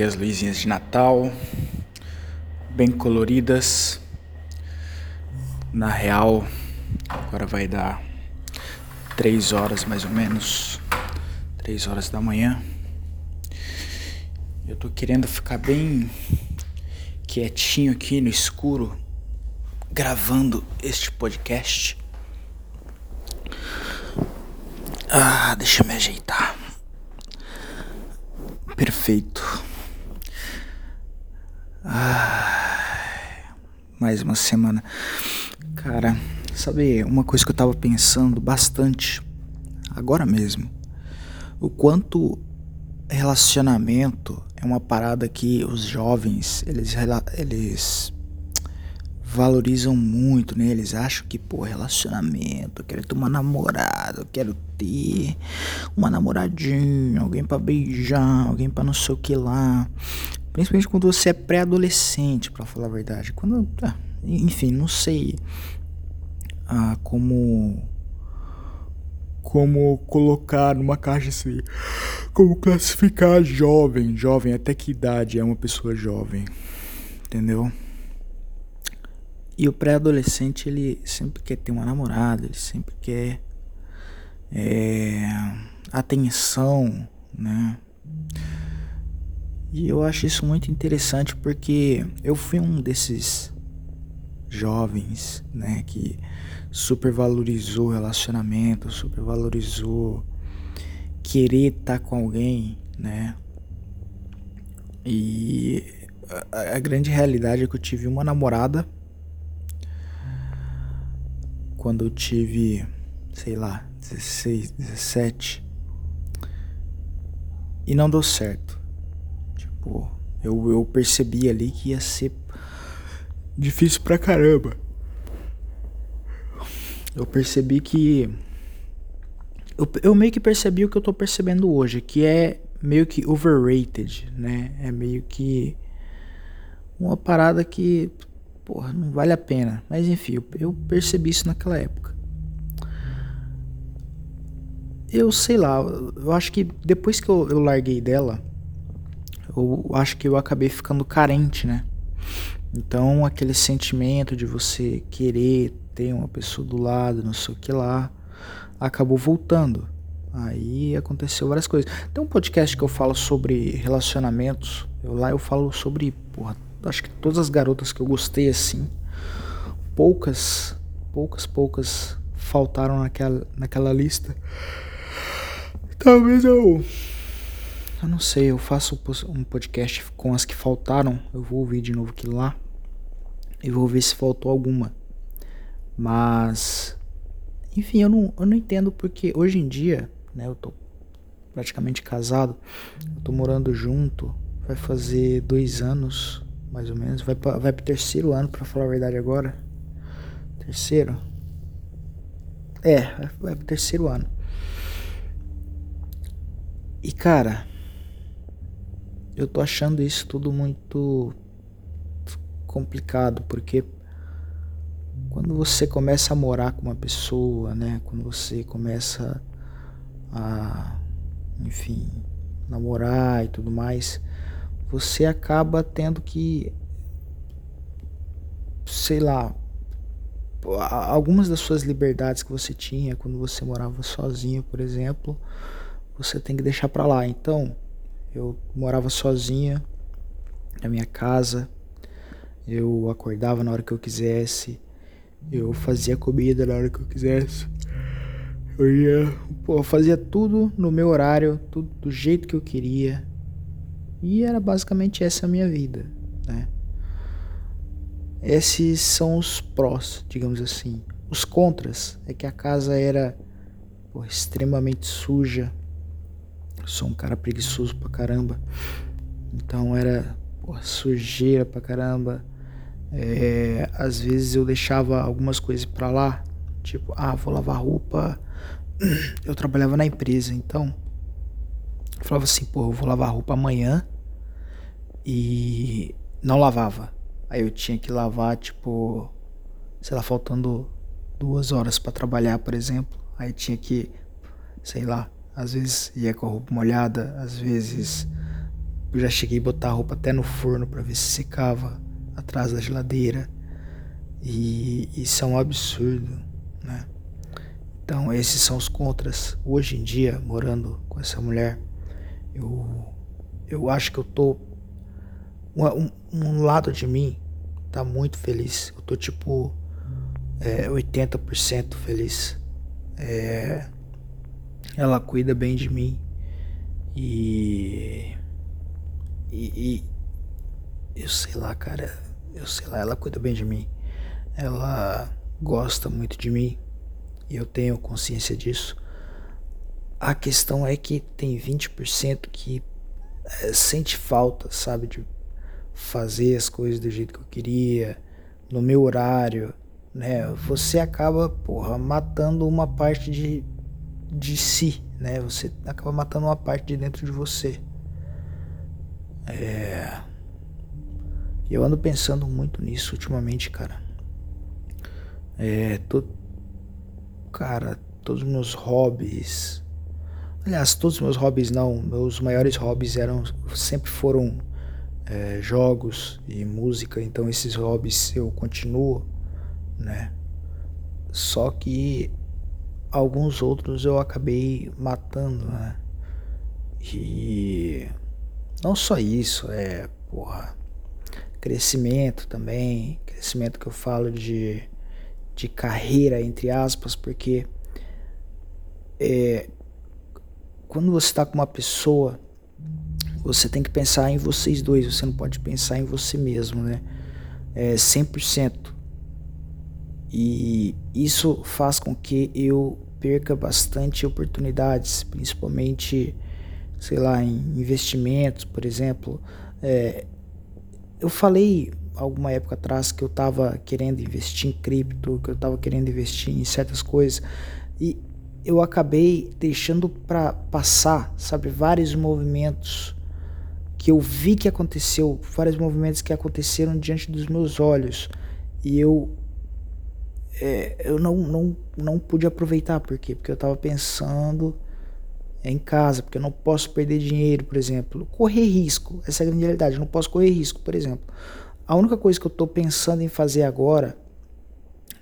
aqui as luzinhas de Natal, bem coloridas. Na real, agora vai dar três horas mais ou menos, três horas da manhã. Eu tô querendo ficar bem quietinho aqui no escuro, gravando este podcast. Ah, deixa eu me ajeitar. Perfeito. Ah, mais uma semana. Cara, sabe uma coisa que eu tava pensando bastante agora mesmo? O quanto relacionamento é uma parada que os jovens, eles, eles valorizam muito, né? Eles acham que, pô, relacionamento, eu quero ter uma namorada, eu quero ter uma namoradinha, alguém para beijar, alguém para não sei o que lá. Principalmente quando você é pré-adolescente, para falar a verdade. Quando, ah, enfim, não sei ah, como como colocar numa caixa assim, como classificar jovem, jovem, até que idade é uma pessoa jovem, entendeu? E o pré-adolescente, ele sempre quer ter uma namorada, ele sempre quer é, atenção, né? E eu acho isso muito interessante porque eu fui um desses jovens, né, que supervalorizou relacionamento, supervalorizou querer estar tá com alguém, né? E a, a, grande realidade é que eu tive uma namorada quando eu tive, sei lá, 16, 17 e não deu certo. Tipo, eu, eu percebi ali que ia ser difícil pra caramba eu percebi que. Eu, eu meio que percebi o que eu tô percebendo hoje, que é meio que overrated, né? É meio que uma parada que, porra, não vale a pena. Mas enfim, eu, eu percebi isso naquela época. Eu sei lá, eu acho que depois que eu, eu larguei dela, eu acho que eu acabei ficando carente, né? Então aquele sentimento de você querer ter uma pessoa do lado, não sei o que lá, acabou voltando. Aí aconteceu várias coisas. Tem um podcast que eu falo sobre relacionamentos. Eu, lá eu falo sobre, porra, acho que todas as garotas que eu gostei assim, poucas, poucas, poucas faltaram naquela, naquela lista. Talvez eu. Eu não sei, eu faço um podcast com as que faltaram. Eu vou ouvir de novo aquilo lá. E vou ver se faltou alguma. Mas, enfim, eu não, eu não entendo porque hoje em dia, né, eu tô praticamente casado, eu tô morando junto, vai fazer dois anos, mais ou menos, vai, pra, vai pro terceiro ano, para falar a verdade agora. Terceiro? É, vai pro terceiro ano. E cara, eu tô achando isso tudo muito complicado, porque quando você começa a morar com uma pessoa, né? Quando você começa a, enfim, namorar e tudo mais, você acaba tendo que, sei lá, algumas das suas liberdades que você tinha quando você morava sozinho, por exemplo, você tem que deixar para lá. Então, eu morava sozinha na minha casa, eu acordava na hora que eu quisesse, eu fazia comida na hora que eu quisesse. Eu ia, pô, eu fazia tudo no meu horário, tudo do jeito que eu queria. E era basicamente essa a minha vida, né? Esses são os prós, digamos assim. Os contras é que a casa era pô, extremamente suja. Sou um cara preguiçoso pra caramba. Então era sujeira pra caramba. É, às vezes eu deixava algumas coisas para lá, tipo, ah, vou lavar roupa. Eu trabalhava na empresa, então eu falava assim, pô, eu vou lavar roupa amanhã e não lavava. Aí eu tinha que lavar, tipo, sei lá, faltando duas horas para trabalhar, por exemplo. Aí tinha que, sei lá, às vezes ia com a roupa molhada, às vezes eu já cheguei a botar a roupa até no forno para ver se secava atrás da geladeira. E isso é um absurdo, né? Então, esses são os contras. Hoje em dia, morando com essa mulher, eu, eu acho que eu tô. Um, um lado de mim tá muito feliz. Eu tô tipo é, 80% feliz. É, ela cuida bem de mim. E, e, e. Eu sei lá, cara. Eu sei lá, ela cuida bem de mim. Ela gosta muito de mim. E eu tenho consciência disso. A questão é que tem 20% que é, sente falta, sabe? De fazer as coisas do jeito que eu queria, no meu horário, né? Você acaba, porra, matando uma parte de, de si, né? Você acaba matando uma parte de dentro de você. É. Eu ando pensando muito nisso ultimamente, cara. É, tô, cara, todos os meus hobbies. Aliás, todos os meus hobbies não. Meus maiores hobbies eram sempre foram é, jogos e música. Então esses hobbies eu continuo, né? Só que alguns outros eu acabei matando, né? E não só isso, é, porra, crescimento também, crescimento que eu falo de de carreira, entre aspas, porque é, quando você está com uma pessoa, você tem que pensar em vocês dois, você não pode pensar em você mesmo, né? É 100%. E isso faz com que eu perca bastante oportunidades, principalmente, sei lá, em investimentos, por exemplo. É, eu falei alguma época atrás que eu estava querendo investir em cripto, que eu estava querendo investir em certas coisas e eu acabei deixando para passar, sabe, vários movimentos que eu vi que aconteceu, vários movimentos que aconteceram diante dos meus olhos e eu é, eu não, não, não pude aproveitar, por quê? Porque eu estava pensando em casa, porque eu não posso perder dinheiro, por exemplo. Correr risco, essa é a grande realidade, eu não posso correr risco, por exemplo. A única coisa que eu estou pensando em fazer agora,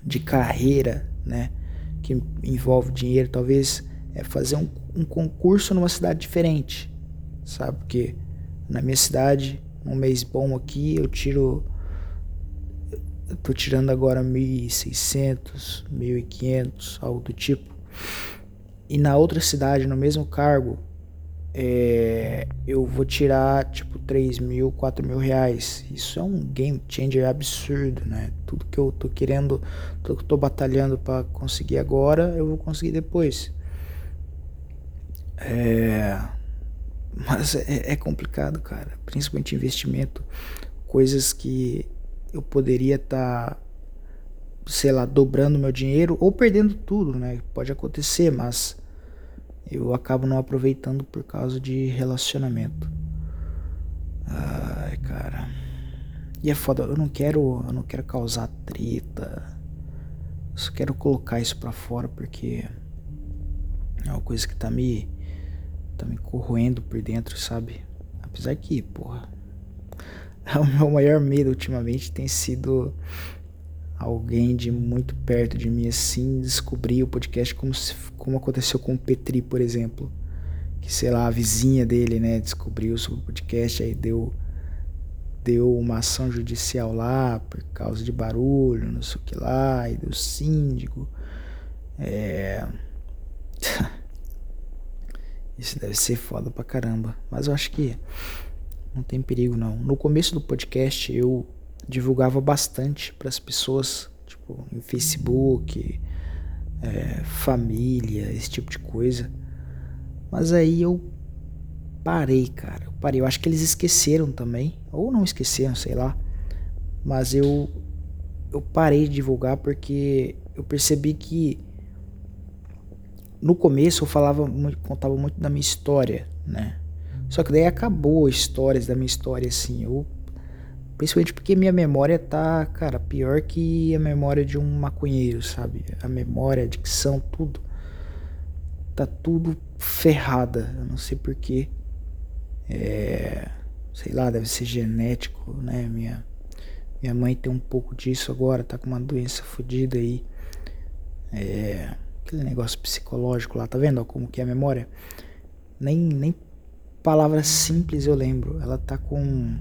de carreira, né, que envolve dinheiro, talvez, é fazer um, um concurso numa cidade diferente, sabe? Porque na minha cidade, um mês bom aqui, eu tiro. Tô tirando agora 1.600, 1.500, algo do tipo. E na outra cidade, no mesmo cargo, é, eu vou tirar tipo 3 mil, 4 mil reais. Isso é um game changer absurdo, né? Tudo que eu tô querendo, tudo que eu tô batalhando para conseguir agora, eu vou conseguir depois. É, mas é, é complicado, cara. Principalmente investimento, coisas que eu poderia estar, tá, sei lá, dobrando meu dinheiro ou perdendo tudo, né? Pode acontecer, mas eu acabo não aproveitando por causa de relacionamento. Ai, cara. E é foda, eu não quero, eu não quero causar treta. Eu só quero colocar isso pra fora porque é uma coisa que tá me tá me corroendo por dentro, sabe? Apesar que, porra, o meu maior medo ultimamente tem sido alguém de muito perto de mim assim descobrir o podcast como, se, como aconteceu com o Petri, por exemplo. Que sei lá, a vizinha dele, né, descobriu sobre o podcast, aí deu deu uma ação judicial lá por causa de barulho, não sei o que lá, e deu síndico. É. Isso deve ser foda pra caramba. Mas eu acho que não tem perigo não. No começo do podcast eu divulgava bastante para as pessoas, tipo, em Facebook, é, família, esse tipo de coisa. Mas aí eu parei, cara. Eu parei. Eu acho que eles esqueceram também, ou não esqueceram, sei lá. Mas eu eu parei de divulgar porque eu percebi que no começo eu falava contava muito da minha história, né? Só que daí acabou histórias da minha história assim. Eu Principalmente porque minha memória tá, cara, pior que a memória de um maconheiro, sabe? A memória, a dicção, tudo. Tá tudo ferrada. Eu não sei porquê. É. Sei lá, deve ser genético, né? Minha, minha mãe tem um pouco disso agora, tá com uma doença fodida aí. É. Aquele negócio psicológico lá, tá vendo ó, como que é a memória? Nem, nem palavras simples eu lembro. Ela tá com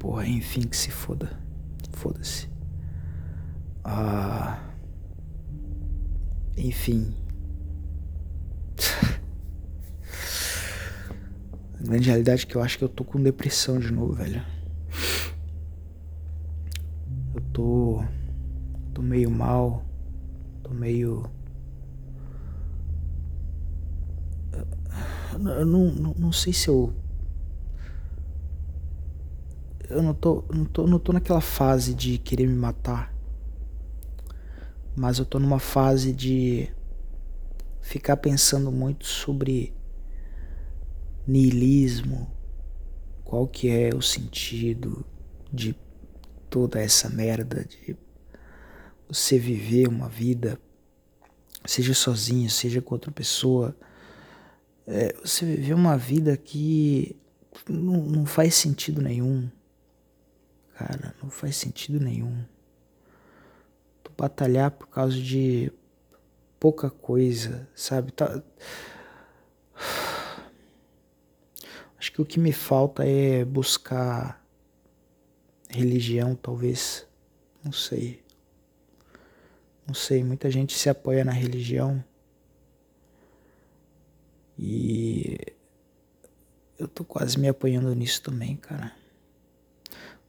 Porra, enfim, que se foda. Foda-se. Ah. Enfim. A grande realidade é que eu acho que eu tô com depressão de novo, velho. Eu tô. tô meio mal. Tô meio. Eu não, não, não sei se eu eu não tô, não tô, não tô naquela fase de querer me matar. Mas eu tô numa fase de ficar pensando muito sobre niilismo, qual que é o sentido de toda essa merda de você viver uma vida, seja sozinho, seja com outra pessoa, é, você viver uma vida que não, não faz sentido nenhum. Cara, não faz sentido nenhum. Tu batalhar por causa de pouca coisa, sabe? Tá... Acho que o que me falta é buscar religião, talvez. Não sei. Não sei, muita gente se apoia na religião. E eu tô quase me apoiando nisso também, cara.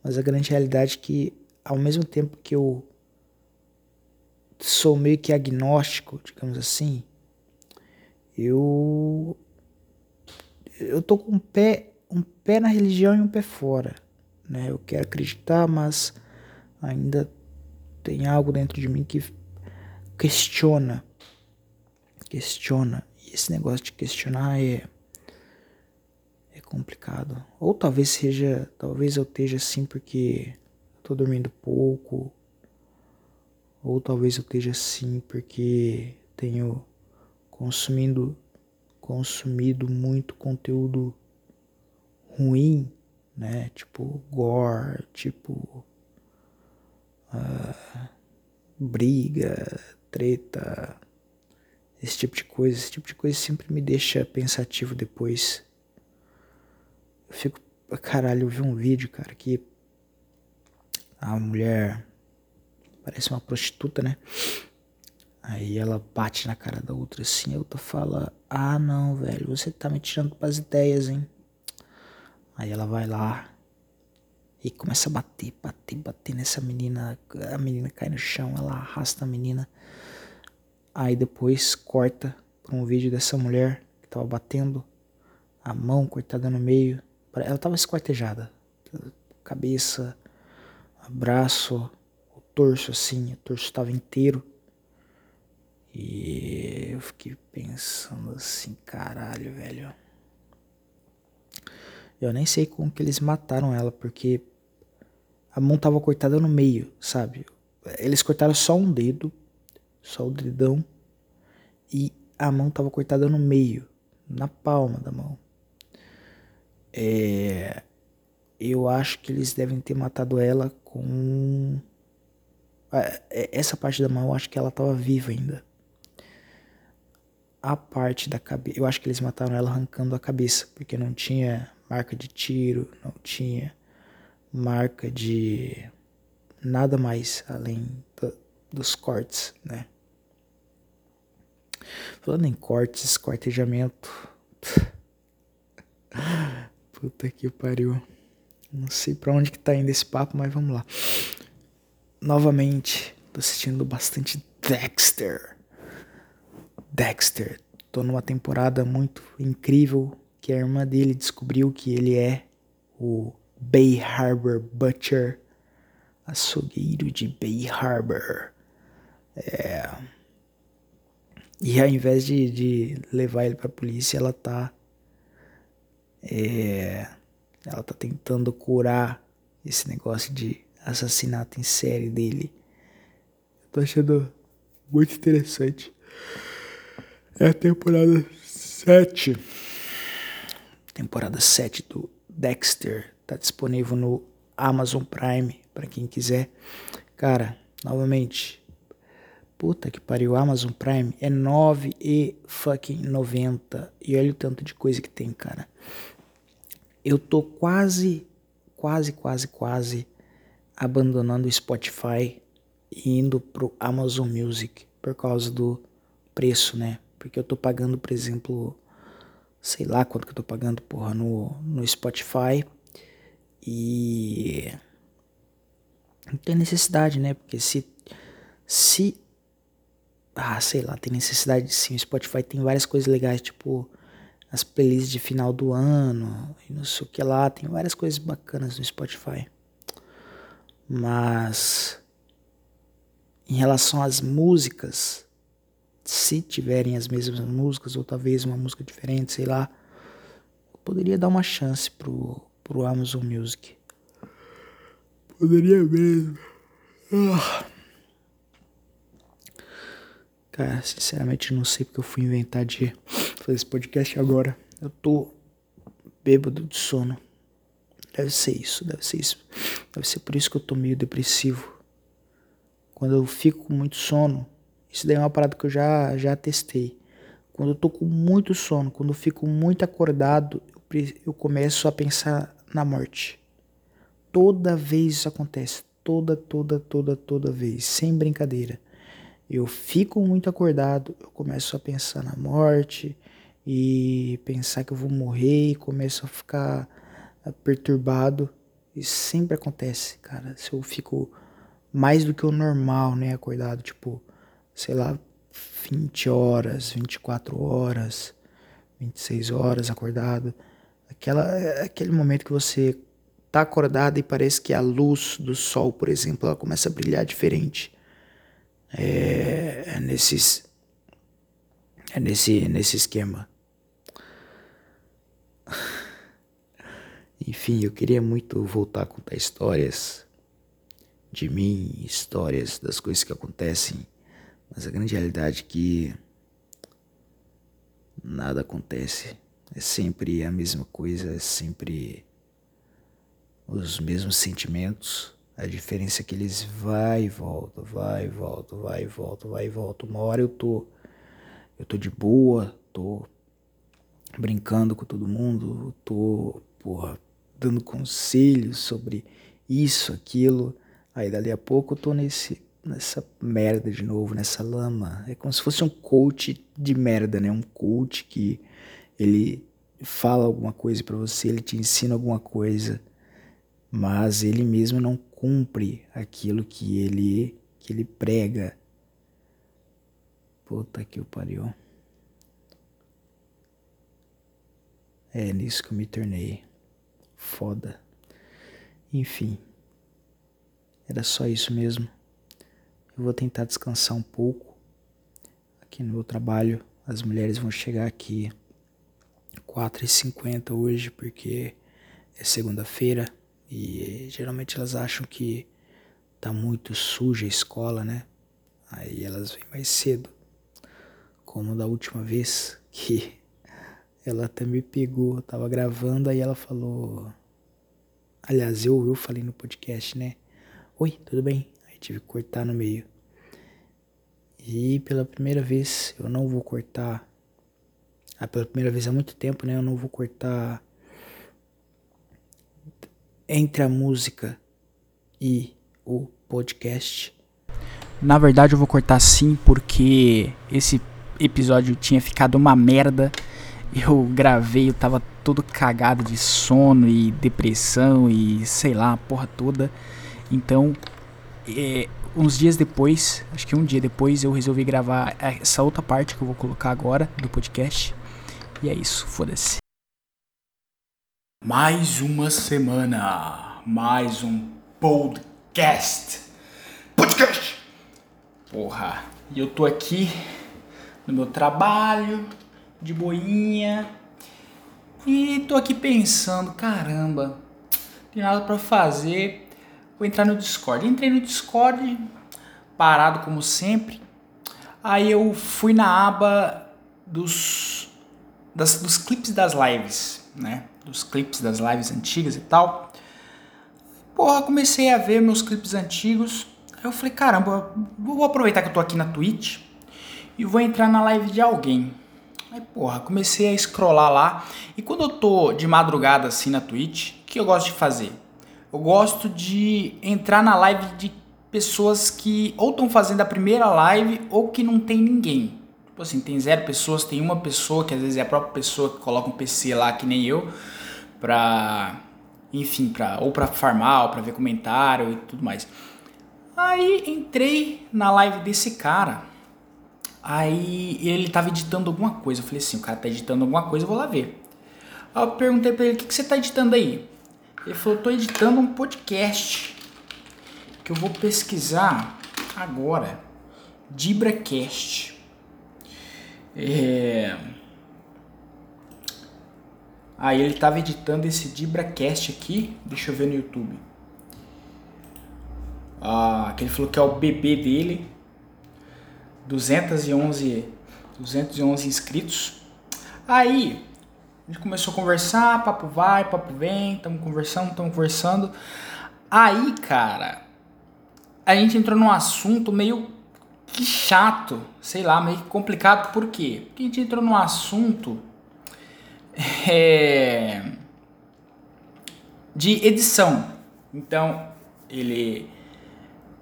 Mas a grande realidade é que, ao mesmo tempo que eu sou meio que agnóstico, digamos assim, eu eu tô com um pé um pé na religião e um pé fora, né? Eu quero acreditar, mas ainda tem algo dentro de mim que questiona, questiona. Esse negócio de questionar é complicado. Ou talvez seja, talvez eu esteja assim porque tô dormindo pouco. Ou talvez eu esteja assim porque tenho consumindo consumido muito conteúdo ruim, né? Tipo gore, tipo uh, briga, treta, esse tipo de coisa. Esse tipo de coisa sempre me deixa pensativo depois. Eu fico. Caralho, eu vi um vídeo, cara, que a mulher parece uma prostituta, né? Aí ela bate na cara da outra assim, a outra fala: Ah, não, velho, você tá me tirando pras ideias, hein? Aí ela vai lá e começa a bater, bater, bater nessa menina. A menina cai no chão, ela arrasta a menina. Aí depois corta pra um vídeo dessa mulher que tava batendo, a mão cortada no meio. Ela estava esquartejada. Cabeça, braço, o torso assim, o torso estava inteiro. E eu fiquei pensando assim, caralho, velho. Eu nem sei como que eles mataram ela, porque a mão tava cortada no meio, sabe? Eles cortaram só um dedo, só o dedão, e a mão tava cortada no meio, na palma da mão. É, eu acho que eles devem ter matado ela com. É, essa parte da mão eu acho que ela estava viva ainda. A parte da cabeça. Eu acho que eles mataram ela arrancando a cabeça, porque não tinha marca de tiro, não tinha marca de nada mais além do, dos cortes, né? Falando em cortes, esquartejamento. Puta que pariu. Não sei pra onde que tá indo esse papo, mas vamos lá. Novamente, tô assistindo bastante Dexter. Dexter. Tô numa temporada muito incrível que a irmã dele descobriu que ele é o Bay Harbor Butcher, açougueiro de Bay Harbor. É... E ao invés de, de levar ele pra polícia, ela tá é, Ela tá tentando curar esse negócio de assassinato em série dele. Eu tô achando muito interessante. É a temporada 7. Temporada 7 do Dexter. Tá disponível no Amazon Prime para quem quiser. Cara, novamente, puta que pariu, Amazon Prime é 9 e fucking 90. E olha o tanto de coisa que tem, cara. Eu tô quase, quase, quase, quase abandonando o Spotify e indo pro Amazon Music por causa do preço, né? Porque eu tô pagando, por exemplo, sei lá quanto que eu tô pagando, porra, no, no Spotify. E não tem necessidade, né? Porque se se ah, sei lá, tem necessidade sim. O Spotify tem várias coisas legais, tipo as playlists de final do ano, e não sei o que lá, tem várias coisas bacanas no Spotify. Mas em relação às músicas, se tiverem as mesmas músicas ou talvez uma música diferente, sei lá, eu poderia dar uma chance pro, pro Amazon Music. Poderia mesmo. Ah. Cara, sinceramente não sei porque eu fui inventar de fazer esse podcast agora. Eu tô bêbado de sono. Deve ser isso, deve ser isso. Deve ser por isso que eu tô meio depressivo. Quando eu fico com muito sono, isso daí é uma parada que eu já, já testei. Quando eu tô com muito sono, quando eu fico muito acordado, eu, eu começo a pensar na morte. Toda vez isso acontece. Toda, toda, toda, toda vez. Sem brincadeira. Eu fico muito acordado, eu começo a pensar na morte e pensar que eu vou morrer e começo a ficar eh, perturbado. Isso sempre acontece, cara. Se eu fico mais do que o normal, né, acordado, tipo, sei lá, 20 horas, 24 horas, 26 horas acordado. Aquela, aquele momento que você tá acordado e parece que a luz do sol, por exemplo, ela começa a brilhar diferente. É, é nesses é nesse nesse esquema. Enfim, eu queria muito voltar a contar histórias de mim, histórias das coisas que acontecem, mas a grande realidade é que nada acontece. É sempre a mesma coisa, é sempre os mesmos sentimentos. A diferença é que eles vai e volta, vai e volta, vai e volta, vai e volta. Uma hora eu tô eu tô de boa, tô brincando com todo mundo, tô, porra, dando conselhos sobre isso, aquilo. Aí dali a pouco eu tô nesse nessa merda de novo, nessa lama. É como se fosse um coach de merda, né? Um coach que ele fala alguma coisa para você, ele te ensina alguma coisa, mas ele mesmo não cumpre aquilo que ele que ele prega. Puta que o pariu. É nisso que eu me tornei. Foda. Enfim. Era só isso mesmo. Eu vou tentar descansar um pouco. Aqui no meu trabalho, as mulheres vão chegar aqui 4h50 hoje, porque é segunda-feira e geralmente elas acham que tá muito suja a escola, né? Aí elas vêm mais cedo. Como da última vez que ela até me pegou, eu tava gravando, aí ela falou. Aliás, eu, eu falei no podcast, né? Oi, tudo bem? Aí tive que cortar no meio. E pela primeira vez eu não vou cortar. Ah, pela primeira vez há muito tempo, né? Eu não vou cortar entre a música e o podcast. Na verdade, eu vou cortar sim, porque esse episódio tinha ficado uma merda. Eu gravei, eu tava todo cagado de sono e depressão e sei lá, a porra toda. Então, é, uns dias depois, acho que um dia depois, eu resolvi gravar essa outra parte que eu vou colocar agora do podcast. E é isso, foda-se. Mais uma semana, mais um podcast. Podcast! Porra, e eu tô aqui no meu trabalho, de boinha. E tô aqui pensando, caramba, tem nada para fazer. Vou entrar no Discord. Entrei no Discord, parado como sempre. Aí eu fui na aba dos, das, dos clipes das lives, né? Dos clipes das lives antigas e tal. Porra, comecei a ver meus clipes antigos. Aí eu falei, caramba, vou aproveitar que eu tô aqui na Twitch e vou entrar na live de alguém. Aí, porra, comecei a scrollar lá. E quando eu tô de madrugada assim na Twitch, o que eu gosto de fazer? Eu gosto de entrar na live de pessoas que ou estão fazendo a primeira live ou que não tem ninguém. Tipo assim, tem zero pessoas, tem uma pessoa que às vezes é a própria pessoa que coloca um PC lá que nem eu, pra. Enfim, pra, ou pra farmar, ou pra ver comentário e tudo mais. Aí entrei na live desse cara. Aí ele tava editando alguma coisa. Eu falei assim, o cara tá editando alguma coisa, eu vou lá ver. Aí eu perguntei pra ele, o que, que você tá editando aí? Ele falou, tô editando um podcast. Que eu vou pesquisar agora. DibraCast. É... Aí ele tava editando esse DibraCast aqui. Deixa eu ver no YouTube. Ah, que ele falou que é o bebê dele 211, 211 inscritos. Aí, a gente começou a conversar, papo vai, papo vem, estamos conversando, estamos conversando. Aí, cara, a gente entrou num assunto meio que chato, sei lá, meio complicado. Por quê? Porque a gente entrou num assunto é, de edição. Então, ele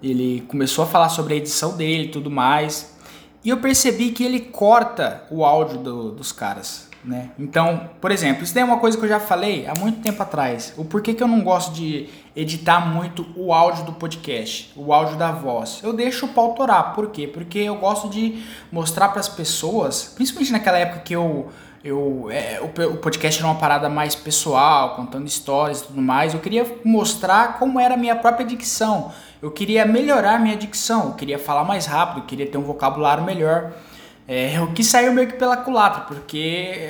ele começou a falar sobre a edição dele e tudo mais. E eu percebi que ele corta o áudio do, dos caras, né? Então, por exemplo, isso daí é uma coisa que eu já falei há muito tempo atrás. O porquê que eu não gosto de editar muito o áudio do podcast, o áudio da voz. Eu deixo o pau torar. Por quê? Porque eu gosto de mostrar para as pessoas, principalmente naquela época que eu eu, é, o, o, podcast era uma parada mais pessoal, contando histórias e tudo mais. Eu queria mostrar como era a minha própria dicção. Eu queria melhorar minha dicção, eu queria falar mais rápido, eu queria ter um vocabulário melhor. É, o que saiu meio que pela culatra, porque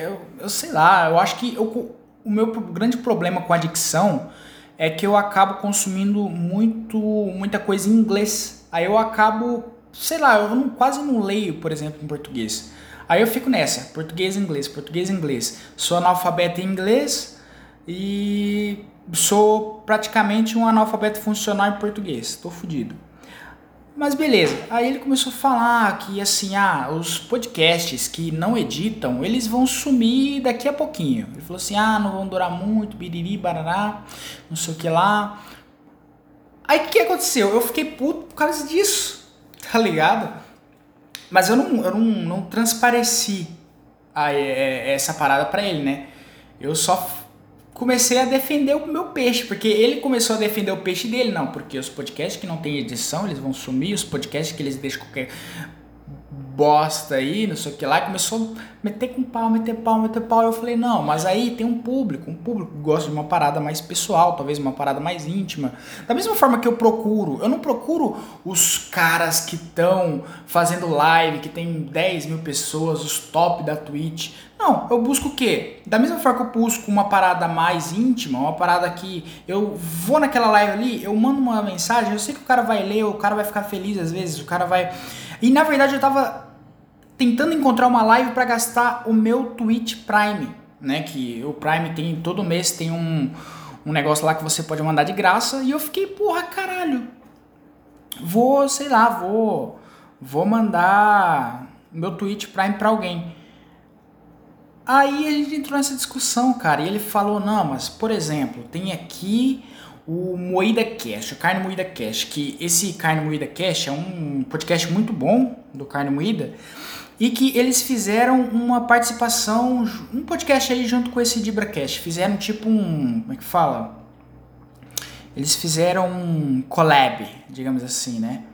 eu, eu sei lá, eu acho que eu, o meu grande problema com a dicção é que eu acabo consumindo muito muita coisa em inglês. Aí eu acabo, sei lá, eu não, quase não leio, por exemplo, em português. Aí eu fico nessa, português inglês, português inglês. Sou analfabeto em inglês e sou praticamente um analfabeto funcional em português. Tô fudido. Mas beleza. Aí ele começou a falar que assim, ah, os podcasts que não editam, eles vão sumir daqui a pouquinho. Ele falou assim: "Ah, não vão durar muito, biriri, barará, não sei o que lá". Aí o que, aconteceu? Eu fiquei puto por causa disso. Tá ligado? Mas eu não, eu não, não transpareci a, a, essa parada para ele, né? Eu só comecei a defender o meu peixe, porque ele começou a defender o peixe dele, não, porque os podcasts que não tem edição, eles vão sumir, os podcasts que eles deixam qualquer bosta aí, não sei o que lá, começou a meter com pau, meter pau, meter pau. Eu falei, não, mas aí tem um público, um público que gosta de uma parada mais pessoal, talvez uma parada mais íntima. Da mesma forma que eu procuro, eu não procuro os caras que estão fazendo live, que tem 10 mil pessoas, os top da Twitch. Não, eu busco o quê? Da mesma forma que eu busco uma parada mais íntima, uma parada que eu vou naquela live ali, eu mando uma mensagem, eu sei que o cara vai ler, o cara vai ficar feliz às vezes, o cara vai. E na verdade eu tava tentando encontrar uma live para gastar o meu Twitch Prime, né? Que o Prime tem todo mês tem um, um negócio lá que você pode mandar de graça e eu fiquei, porra, caralho. Vou, sei lá, vou vou mandar meu Twitch Prime para alguém. Aí a gente entrou nessa discussão, cara, e ele falou: "Não, mas por exemplo, tem aqui o Moída Cash, o Carne Moída Cash, que esse Carne Moída Cash é um podcast muito bom do Carne Moída e que eles fizeram uma participação, um podcast aí junto com esse DibraCast. Fizeram tipo um. Como é que fala? Eles fizeram um collab, digamos assim, né?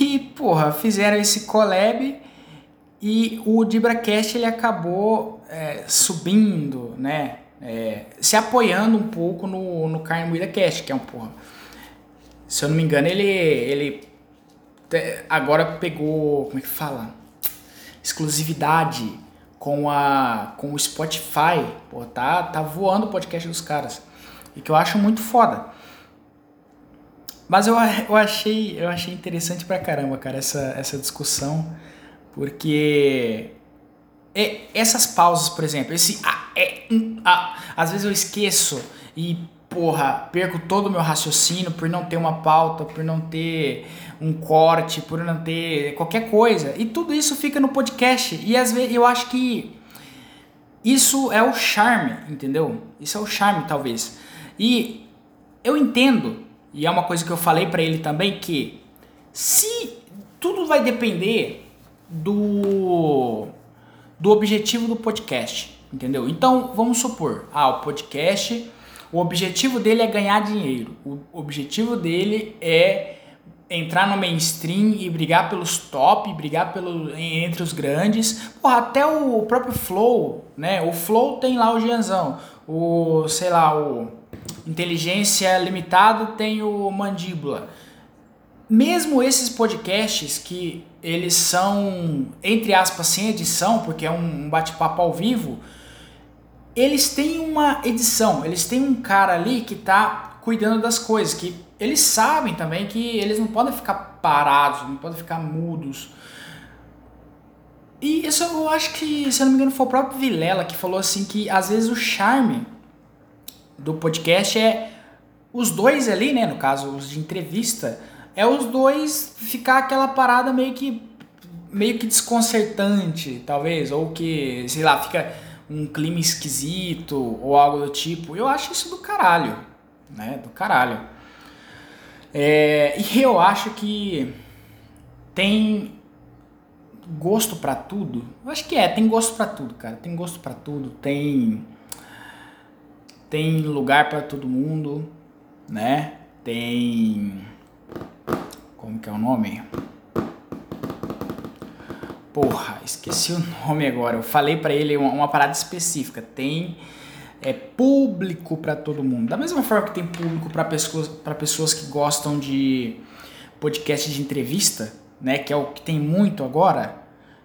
E, porra, fizeram esse collab e o DibraCast ele acabou é, subindo, né? É, se apoiando um pouco no, no Carne Moída Cast, que é um porra. Se eu não me engano, ele, ele agora pegou. Como é que fala? exclusividade com a com o Spotify. Pô, tá, tá voando o podcast dos caras. E que eu acho muito foda. Mas eu, eu, achei, eu achei interessante pra caramba, cara, essa, essa discussão. Porque essas pausas, por exemplo, esse ah, é, um, ah, às vezes eu esqueço e porra, perco todo o meu raciocínio por não ter uma pauta, por não ter um corte, por não ter qualquer coisa. E tudo isso fica no podcast. E às vezes eu acho que isso é o charme, entendeu? Isso é o charme, talvez. E eu entendo, e é uma coisa que eu falei para ele também, que se tudo vai depender do do objetivo do podcast, entendeu? Então, vamos supor, ah, o podcast o objetivo dele é ganhar dinheiro. O objetivo dele é entrar no mainstream e brigar pelos top, brigar pelo, entre os grandes. Porra, até o próprio Flow, né? O Flow tem lá o Gianzão. O, sei lá, o Inteligência Limitada tem o Mandíbula. Mesmo esses podcasts que eles são, entre aspas, sem edição, porque é um bate-papo ao vivo, eles têm uma edição, eles têm um cara ali que está cuidando das coisas, que eles sabem também que eles não podem ficar parados, não podem ficar mudos. E isso eu acho que, se eu não me engano, foi o próprio Vilela que falou assim que às vezes o charme do podcast é os dois ali, né, no caso os de entrevista, é os dois ficar aquela parada meio que meio que desconcertante, talvez, ou que, sei lá, fica um clima esquisito ou algo do tipo. Eu acho isso do caralho, né? Do caralho. É, e eu acho que tem gosto para tudo. Eu acho que é, tem gosto para tudo, cara. Tem gosto para tudo, tem tem lugar para todo mundo, né? Tem que é o nome? Porra, esqueci o nome agora. Eu falei para ele uma, uma, parada específica. Tem é público para todo mundo. Da mesma forma que tem público para pessoas, para pessoas que gostam de podcast de entrevista, né, que é o que tem muito agora.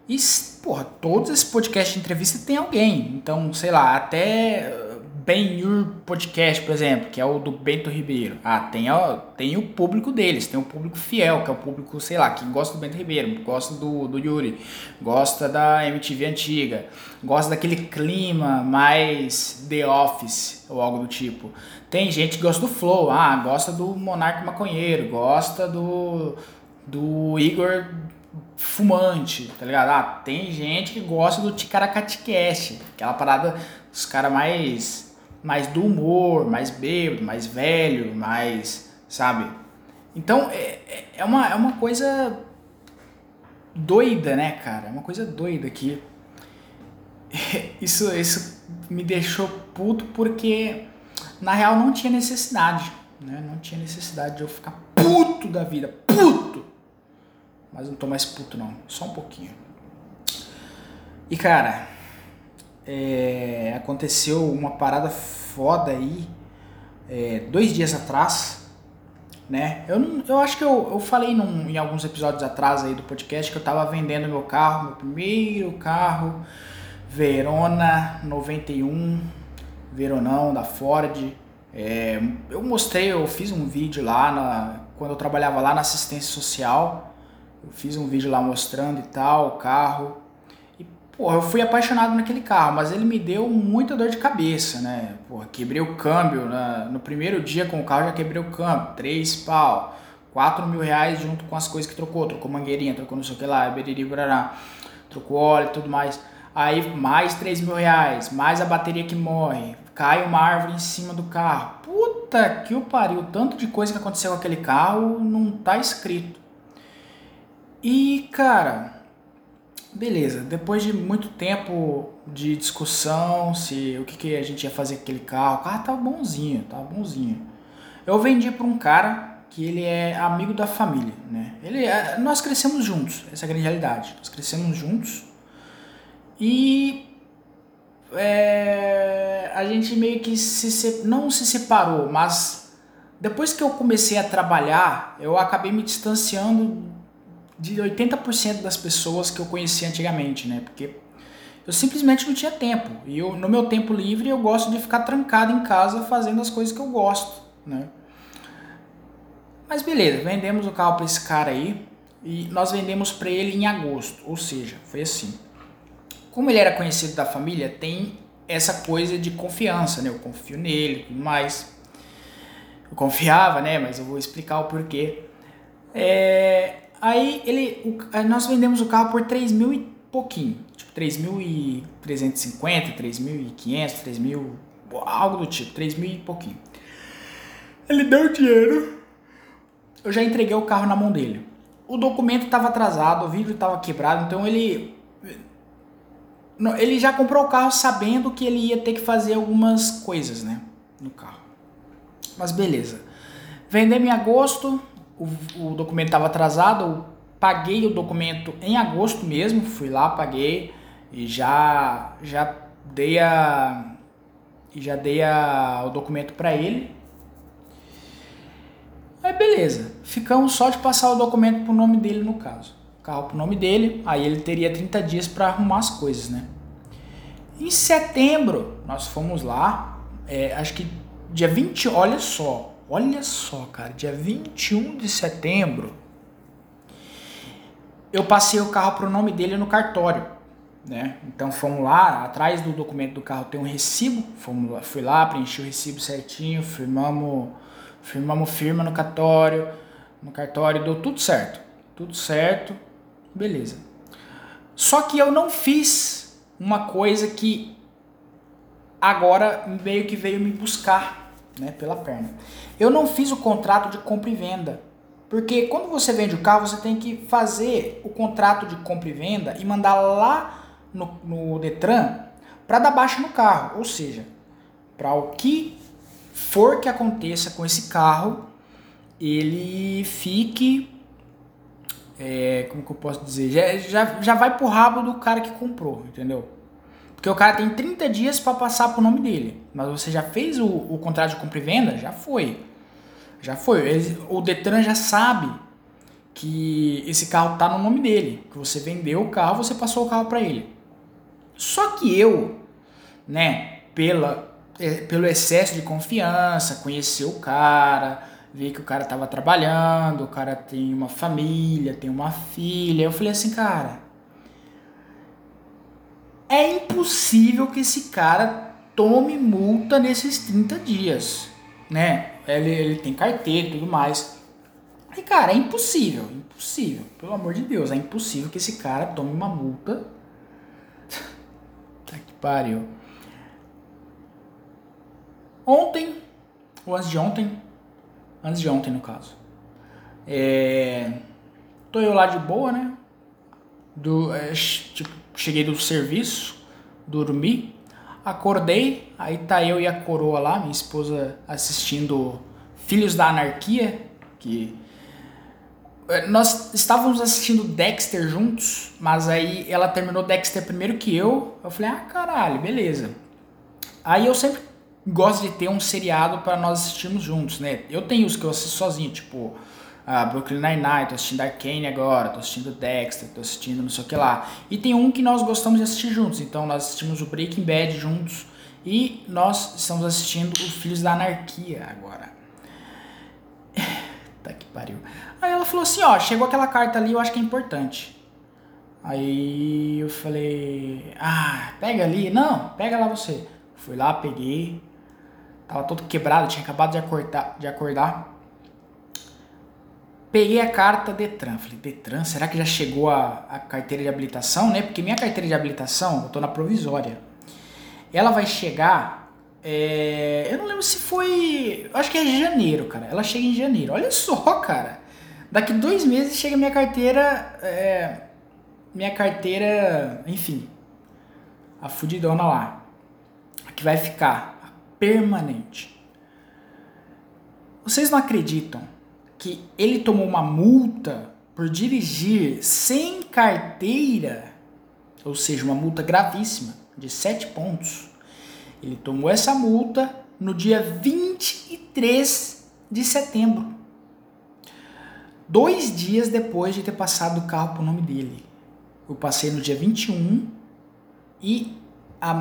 E, porra, todos esses podcasts de entrevista tem alguém. Então, sei lá, até Ben Your Podcast, por exemplo, que é o do Bento Ribeiro. Ah, tem, ó, tem o público deles, tem o público fiel, que é o público, sei lá, que gosta do Bento Ribeiro, gosta do, do Yuri, gosta da MTV antiga, gosta daquele clima mais The Office ou algo do tipo. Tem gente que gosta do Flow, ah, gosta do Monarca Maconheiro, gosta do, do Igor fumante, tá ligado? Ah, tem gente que gosta do Ticaracatecast, aquela parada, os caras mais mais do humor, mais bêbado, mais velho, mais, sabe? Então é, é, é uma, é uma coisa doida, né, cara? É uma coisa doida que isso, isso me deixou puto porque na real não tinha necessidade, né? Não tinha necessidade de eu ficar puto da vida, puto. Mas não tô mais puto não, só um pouquinho. E cara, é, aconteceu uma parada foda aí é, dois dias atrás, né? Eu, eu acho que eu, eu falei num, em alguns episódios atrás aí do podcast que eu tava vendendo meu carro, meu primeiro carro, Verona 91, Veronão da Ford. É, eu mostrei, eu fiz um vídeo lá na, quando eu trabalhava lá na assistência social. Eu fiz um vídeo lá mostrando e tal, o carro. Porra, eu fui apaixonado naquele carro, mas ele me deu muita dor de cabeça, né? Porra, quebrei o câmbio. Na, no primeiro dia com o carro já quebrei o câmbio. Três pau. Quatro mil reais junto com as coisas que trocou. Trocou mangueirinha, trocou não sei o que lá, beriri, brará. Trocou óleo e tudo mais. Aí mais três mil reais, mais a bateria que morre. Cai uma árvore em cima do carro. Puta que o pariu. Tanto de coisa que aconteceu com aquele carro não tá escrito. E, cara, Beleza, depois de muito tempo de discussão se o que, que a gente ia fazer com aquele carro, o carro tava bonzinho, tava bonzinho. Eu vendi para um cara que ele é amigo da família, né? Ele, é, nós crescemos juntos, essa é a grande realidade. Nós crescemos juntos e é, a gente meio que se, não se separou, mas depois que eu comecei a trabalhar, eu acabei me distanciando de 80% das pessoas que eu conhecia antigamente, né? Porque Eu simplesmente não tinha tempo. E eu, no meu tempo livre eu gosto de ficar trancado em casa fazendo as coisas que eu gosto, né? Mas beleza, vendemos o carro para esse cara aí e nós vendemos para ele em agosto. Ou seja, foi assim. Como ele era conhecido da família, tem essa coisa de confiança, né? Eu confio nele mais. Eu confiava, né? Mas eu vou explicar o porquê. É, aí ele, o, nós vendemos o carro por 3 mil e pouquinho. Tipo, 3.350, 3.500, 3.000, algo do tipo, 3 mil e pouquinho. Ele deu o dinheiro. Eu já entreguei o carro na mão dele. O documento estava atrasado, o vidro estava quebrado, então ele ele já comprou o carro sabendo que ele ia ter que fazer algumas coisas, né, no carro. Mas beleza. Vendemos em agosto, o, o documento estava atrasado, eu paguei o documento em agosto mesmo, fui lá, paguei e já já dei a já dei a, o documento para ele. Aí beleza, ficamos só de passar o documento pro nome dele no caso. Carro pro nome dele, aí ele teria 30 dias para arrumar as coisas, né? Em setembro, nós fomos lá, é, acho que dia 20, olha só, olha só, cara, dia 21 de setembro, eu passei o carro pro nome dele no cartório, né? Então fomos lá, atrás do documento do carro tem um recibo, fomos lá, fui lá, preenchi o recibo certinho, firmamos, firmamos firma no cartório, no cartório deu tudo certo, tudo certo, beleza. Só que eu não fiz uma coisa que agora meio que veio me buscar, né, pela perna. Eu não fiz o contrato de compra e venda, porque quando você vende o carro, você tem que fazer o contrato de compra e venda e mandar lá no, no Detran para dar baixa no carro, ou seja, para o que for que aconteça com esse carro, ele fique é, como que eu posso dizer? Já, já, já vai pro rabo do cara que comprou, entendeu? Porque o cara tem 30 dias para passar pro nome dele. Mas você já fez o, o contrato de compra e venda? Já foi. Já foi. Ele, o Detran já sabe que esse carro tá no nome dele. Que você vendeu o carro, você passou o carro para ele. Só que eu, né, pela, é, pelo excesso de confiança, conhecer o cara ver que o cara tava trabalhando, o cara tem uma família, tem uma filha. Eu falei assim, cara, é impossível que esse cara tome multa nesses 30 dias, né? Ele, ele tem carteira e tudo mais. E cara, é impossível, impossível, pelo amor de Deus, é impossível que esse cara tome uma multa. tá que pariu. Ontem, ou antes de ontem, Antes de ontem, no caso. É, tô eu lá de boa, né? Do, é, tipo, cheguei do serviço, dormi, acordei, aí tá eu e a coroa lá, minha esposa assistindo Filhos da Anarquia, que é, nós estávamos assistindo Dexter juntos, mas aí ela terminou Dexter primeiro que eu. Eu falei, ah, caralho, beleza. Aí eu sempre gosto de ter um seriado para nós assistirmos juntos, né? Eu tenho os que eu assisto sozinho, tipo uh, Brooklyn Nine-Nine, tô assistindo Arcane agora, tô assistindo Dexter, tô assistindo não sei o que lá. E tem um que nós gostamos de assistir juntos, então nós assistimos o Breaking Bad juntos e nós estamos assistindo os Filhos da Anarquia agora. tá que pariu. Aí ela falou assim, ó, chegou aquela carta ali, eu acho que é importante. Aí eu falei, ah, pega ali. Não, pega lá você. Fui lá, peguei, Tava todo quebrado, tinha acabado de acordar. De acordar. Peguei a carta Detran. Falei, Detran, será que já chegou a, a carteira de habilitação, né? Porque minha carteira de habilitação, eu tô na provisória. Ela vai chegar. É, eu não lembro se foi. Acho que é janeiro, cara. Ela chega em janeiro. Olha só, cara. Daqui dois meses chega minha carteira. É, minha carteira. Enfim. A fudidona lá. Que vai ficar permanente. Vocês não acreditam que ele tomou uma multa por dirigir sem carteira, ou seja, uma multa gravíssima de 7 pontos. Ele tomou essa multa no dia 23 de setembro. Dois dias depois de ter passado o carro para o nome dele. Eu passei no dia 21 E a,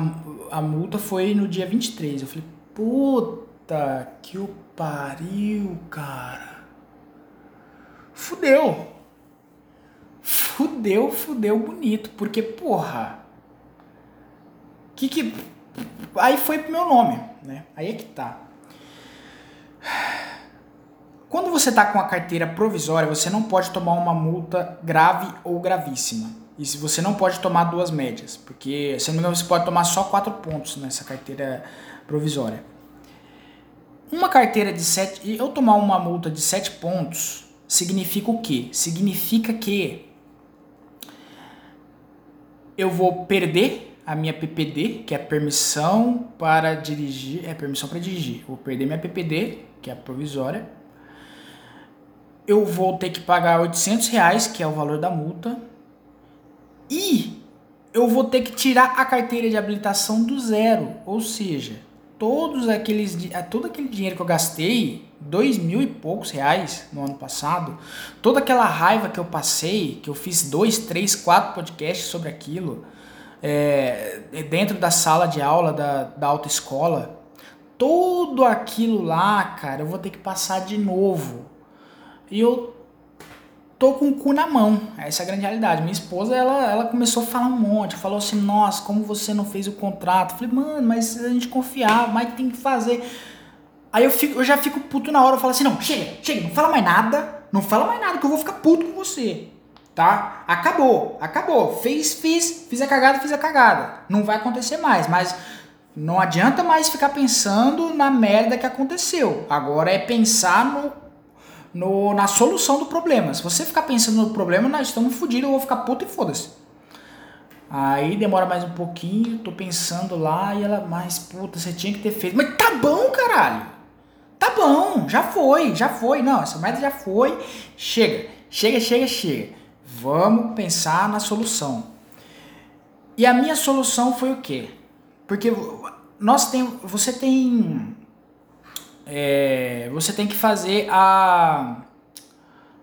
a multa foi no dia 23. Eu falei, puta que o pariu, cara. Fudeu. Fudeu, fudeu bonito. Porque, porra. Que que. Aí foi pro meu nome, né? Aí é que tá. Quando você está com a carteira provisória, você não pode tomar uma multa grave ou gravíssima. E se você não pode tomar duas médias, porque se não me engano você pode tomar só quatro pontos nessa carteira provisória. Uma carteira de sete, eu tomar uma multa de sete pontos significa o quê? Significa que eu vou perder a minha PPD, que é permissão para dirigir, é permissão para dirigir. vou perder minha PPD, que é provisória eu vou ter que pagar 800 reais, que é o valor da multa, e eu vou ter que tirar a carteira de habilitação do zero, ou seja, todos aqueles, todo aquele dinheiro que eu gastei, dois mil e poucos reais no ano passado, toda aquela raiva que eu passei, que eu fiz dois, três, quatro podcasts sobre aquilo, é, dentro da sala de aula da, da autoescola, tudo aquilo lá, cara, eu vou ter que passar de novo e eu tô com o cu na mão. Essa é a grande realidade. Minha esposa, ela, ela começou a falar um monte. Falou assim, nossa, como você não fez o contrato? Eu falei, mano, mas a gente confiava, mas tem que fazer. Aí eu, fico, eu já fico puto na hora. Eu falo assim, não, chega, chega, não fala mais nada. Não fala mais nada que eu vou ficar puto com você. Tá? Acabou, acabou. Fez, fiz, fiz a cagada, fiz a cagada. Não vai acontecer mais, mas... Não adianta mais ficar pensando na merda que aconteceu. Agora é pensar no no, na solução do problema. Se você ficar pensando no problema, nós estamos fodidos, eu vou ficar puto e foda-se. Aí demora mais um pouquinho, tô pensando lá e ela, mas puta, você tinha que ter feito. Mas tá bom, caralho. Tá bom, já foi, já foi. Não, essa merda já foi. Chega, chega, chega, chega. Vamos pensar na solução. E a minha solução foi o quê? Porque nós tem, você tem é, você tem que fazer a.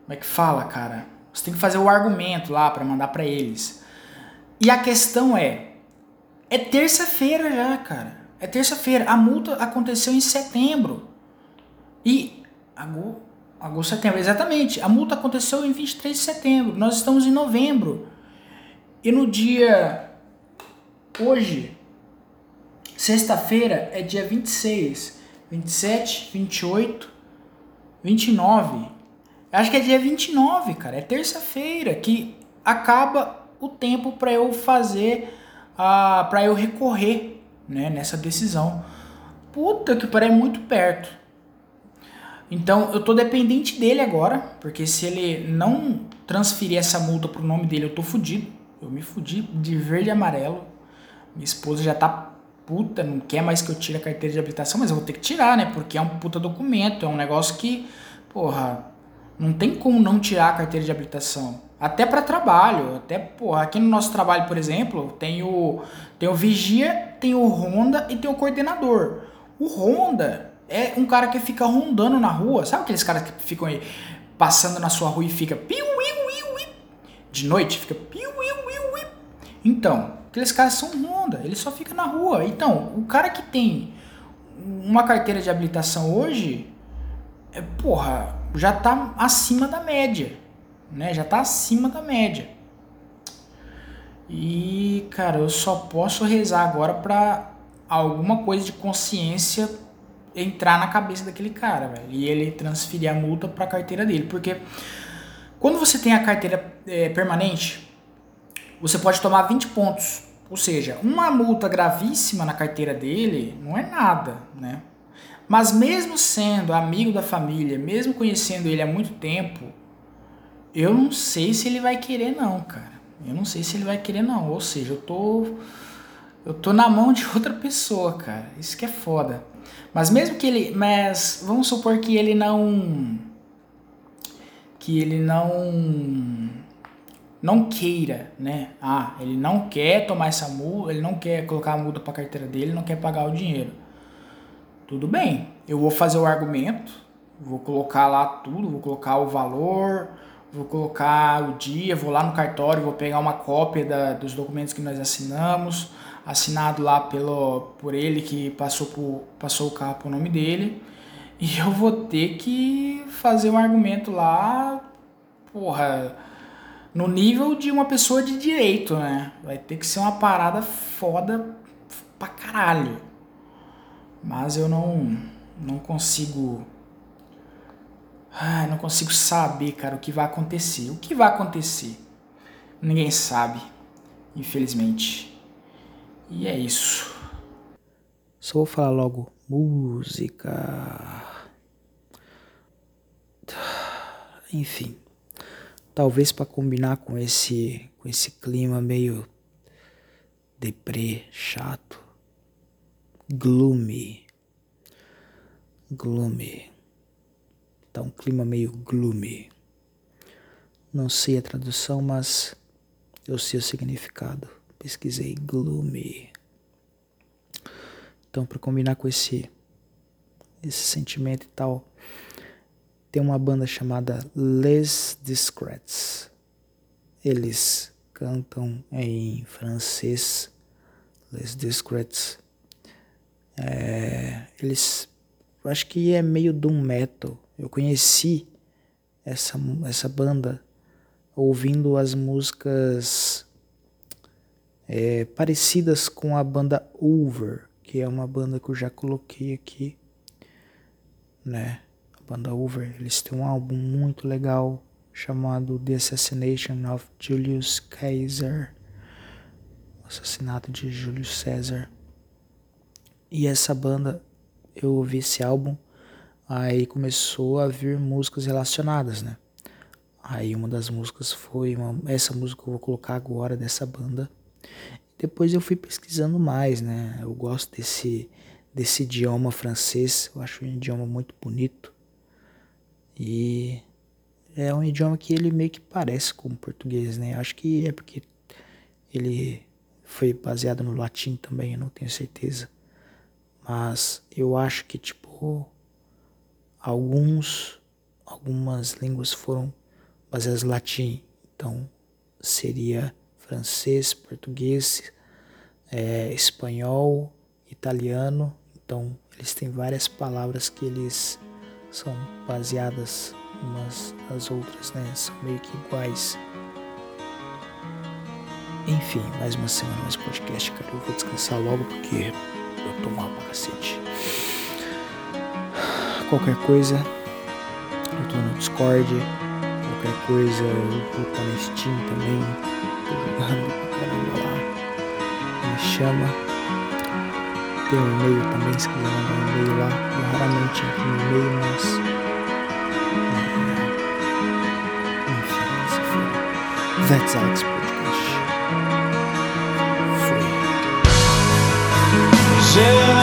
Como é que fala, cara? Você tem que fazer o argumento lá para mandar para eles. E a questão é: é terça-feira já, cara. É terça-feira. A multa aconteceu em setembro. E. Agosto, agosto, setembro, exatamente. A multa aconteceu em 23 de setembro. Nós estamos em novembro. E no dia. Hoje, sexta-feira, é dia 26. 27, 28, 29. Acho que é dia 29, cara. É terça-feira que acaba o tempo para eu fazer a para eu recorrer, né, nessa decisão. Puta que pariu, é muito perto. Então eu tô dependente dele agora, porque se ele não transferir essa multa pro nome dele, eu tô fudido. Eu me fudi de verde e amarelo. Minha esposa já tá puta, não quer mais que eu tire a carteira de habilitação, mas eu vou ter que tirar, né? Porque é um puta documento, é um negócio que, porra, não tem como não tirar a carteira de habilitação. Até para trabalho, até, porra, aqui no nosso trabalho, por exemplo, tem o, tem o vigia, tem o ronda e tem o coordenador. O ronda é um cara que fica rondando na rua, sabe aqueles caras que ficam aí passando na sua rua e fica piu, iu, iu, de noite, fica piu, iu, iu, iu. Então, Aqueles caras são Honda, ele só fica na rua. Então, o cara que tem uma carteira de habilitação hoje, é, porra, já tá acima da média, né? Já tá acima da média. E, cara, eu só posso rezar agora pra alguma coisa de consciência entrar na cabeça daquele cara, velho. E ele transferir a multa pra carteira dele. Porque quando você tem a carteira é, permanente, você pode tomar 20 pontos. Ou seja, uma multa gravíssima na carteira dele não é nada, né? Mas mesmo sendo amigo da família, mesmo conhecendo ele há muito tempo, eu não sei se ele vai querer não, cara. Eu não sei se ele vai querer não. Ou seja, eu tô eu tô na mão de outra pessoa, cara. Isso que é foda. Mas mesmo que ele, mas vamos supor que ele não que ele não não queira, né? Ah, ele não quer tomar essa multa, ele não quer colocar a multa para carteira dele, não quer pagar o dinheiro. Tudo bem, eu vou fazer o argumento, vou colocar lá tudo, vou colocar o valor, vou colocar o dia, vou lá no cartório, vou pegar uma cópia da, dos documentos que nós assinamos, assinado lá pelo, por ele, que passou, por, passou o carro pro nome dele. E eu vou ter que fazer um argumento lá, porra, no nível de uma pessoa de direito, né? Vai ter que ser uma parada foda pra caralho. Mas eu não, não consigo. Ai, não consigo saber, cara, o que vai acontecer. O que vai acontecer? Ninguém sabe, infelizmente. E é isso. Só vou falar logo música. Enfim, talvez para combinar com esse com esse clima meio deprê, chato, gloomy, gloomy. Tá um clima meio gloomy. Não sei a tradução, mas eu sei o significado. Pesquisei gloomy. Então, para combinar com esse esse sentimento e tal, tem uma banda chamada Les Discrets. Eles cantam em francês, Les Discrets. É, eles, acho que é meio doom metal. Eu conheci essa, essa banda ouvindo as músicas é, parecidas com a banda Over, que é uma banda que eu já coloquei aqui, né? banda Over, eles têm um álbum muito legal chamado The Assassination of Julius Caesar. O assassinato de Júlio César. E essa banda, eu ouvi esse álbum, aí começou a vir músicas relacionadas, né? Aí uma das músicas foi uma, essa música que eu vou colocar agora dessa banda. Depois eu fui pesquisando mais, né? Eu gosto desse desse idioma francês, eu acho um idioma muito bonito. E é um idioma que ele meio que parece com o português, né? Acho que é porque ele foi baseado no latim também, eu não tenho certeza. Mas eu acho que tipo alguns algumas línguas foram baseadas no latim, então seria francês, português, é, espanhol, italiano. Então eles têm várias palavras que eles são baseadas umas nas outras, né? São meio que iguais. Enfim, mais uma semana, mais podcast, cara. Eu vou descansar logo porque eu tô mal pra cacete. Qualquer coisa, eu tô no Discord. Qualquer coisa, eu vou estar no Steam também. Pra caramba lá. Me chama. Tem um e-mail também, se quiser mandar um e-mail lá. Eu raramente entro no e-mail, mas. Enfim, se for. That's Alex Podcast. Foi. rêvé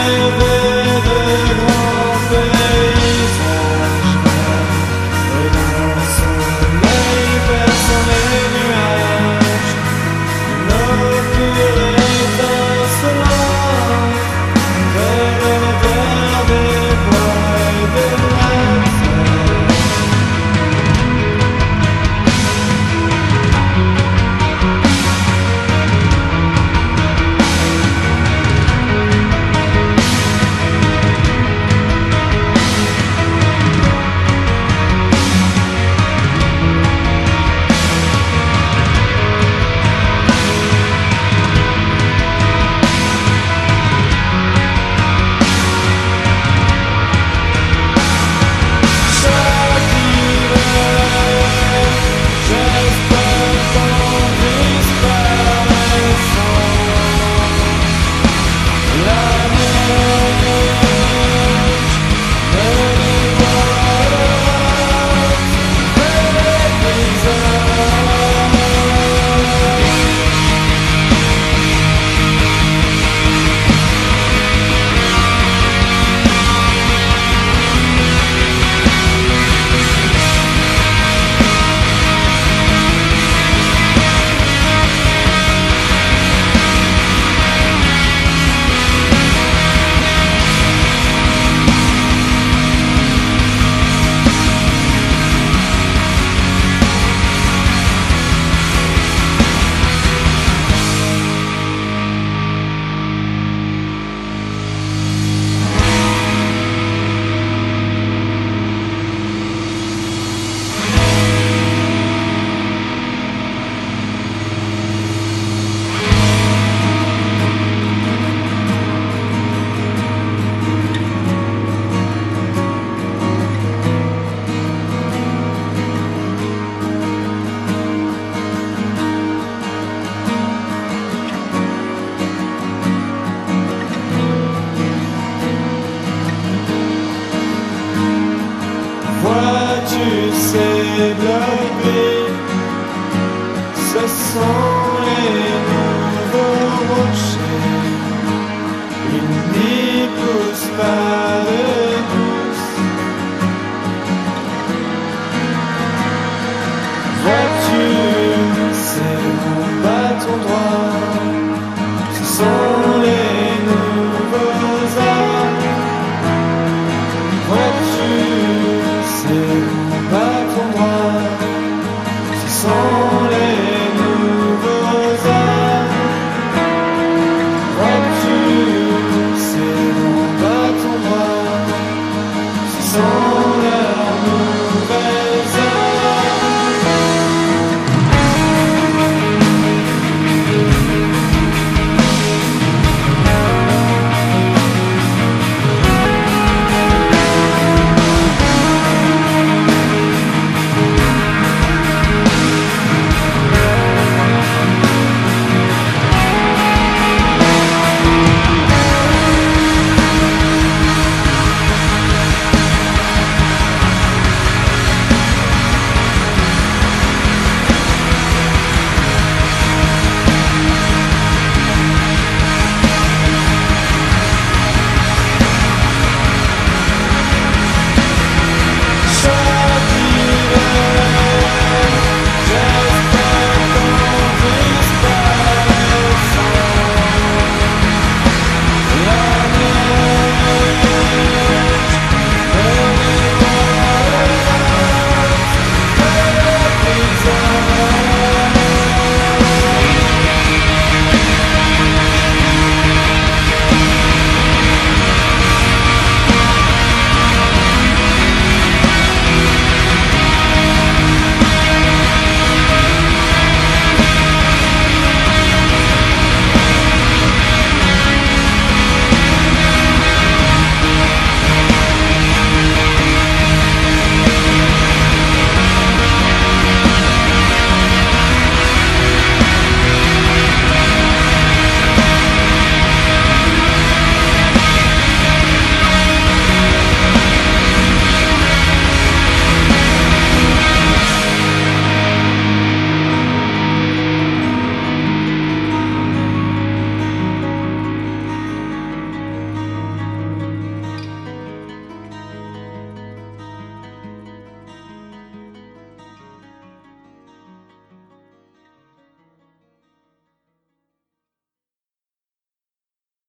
développer, ce sont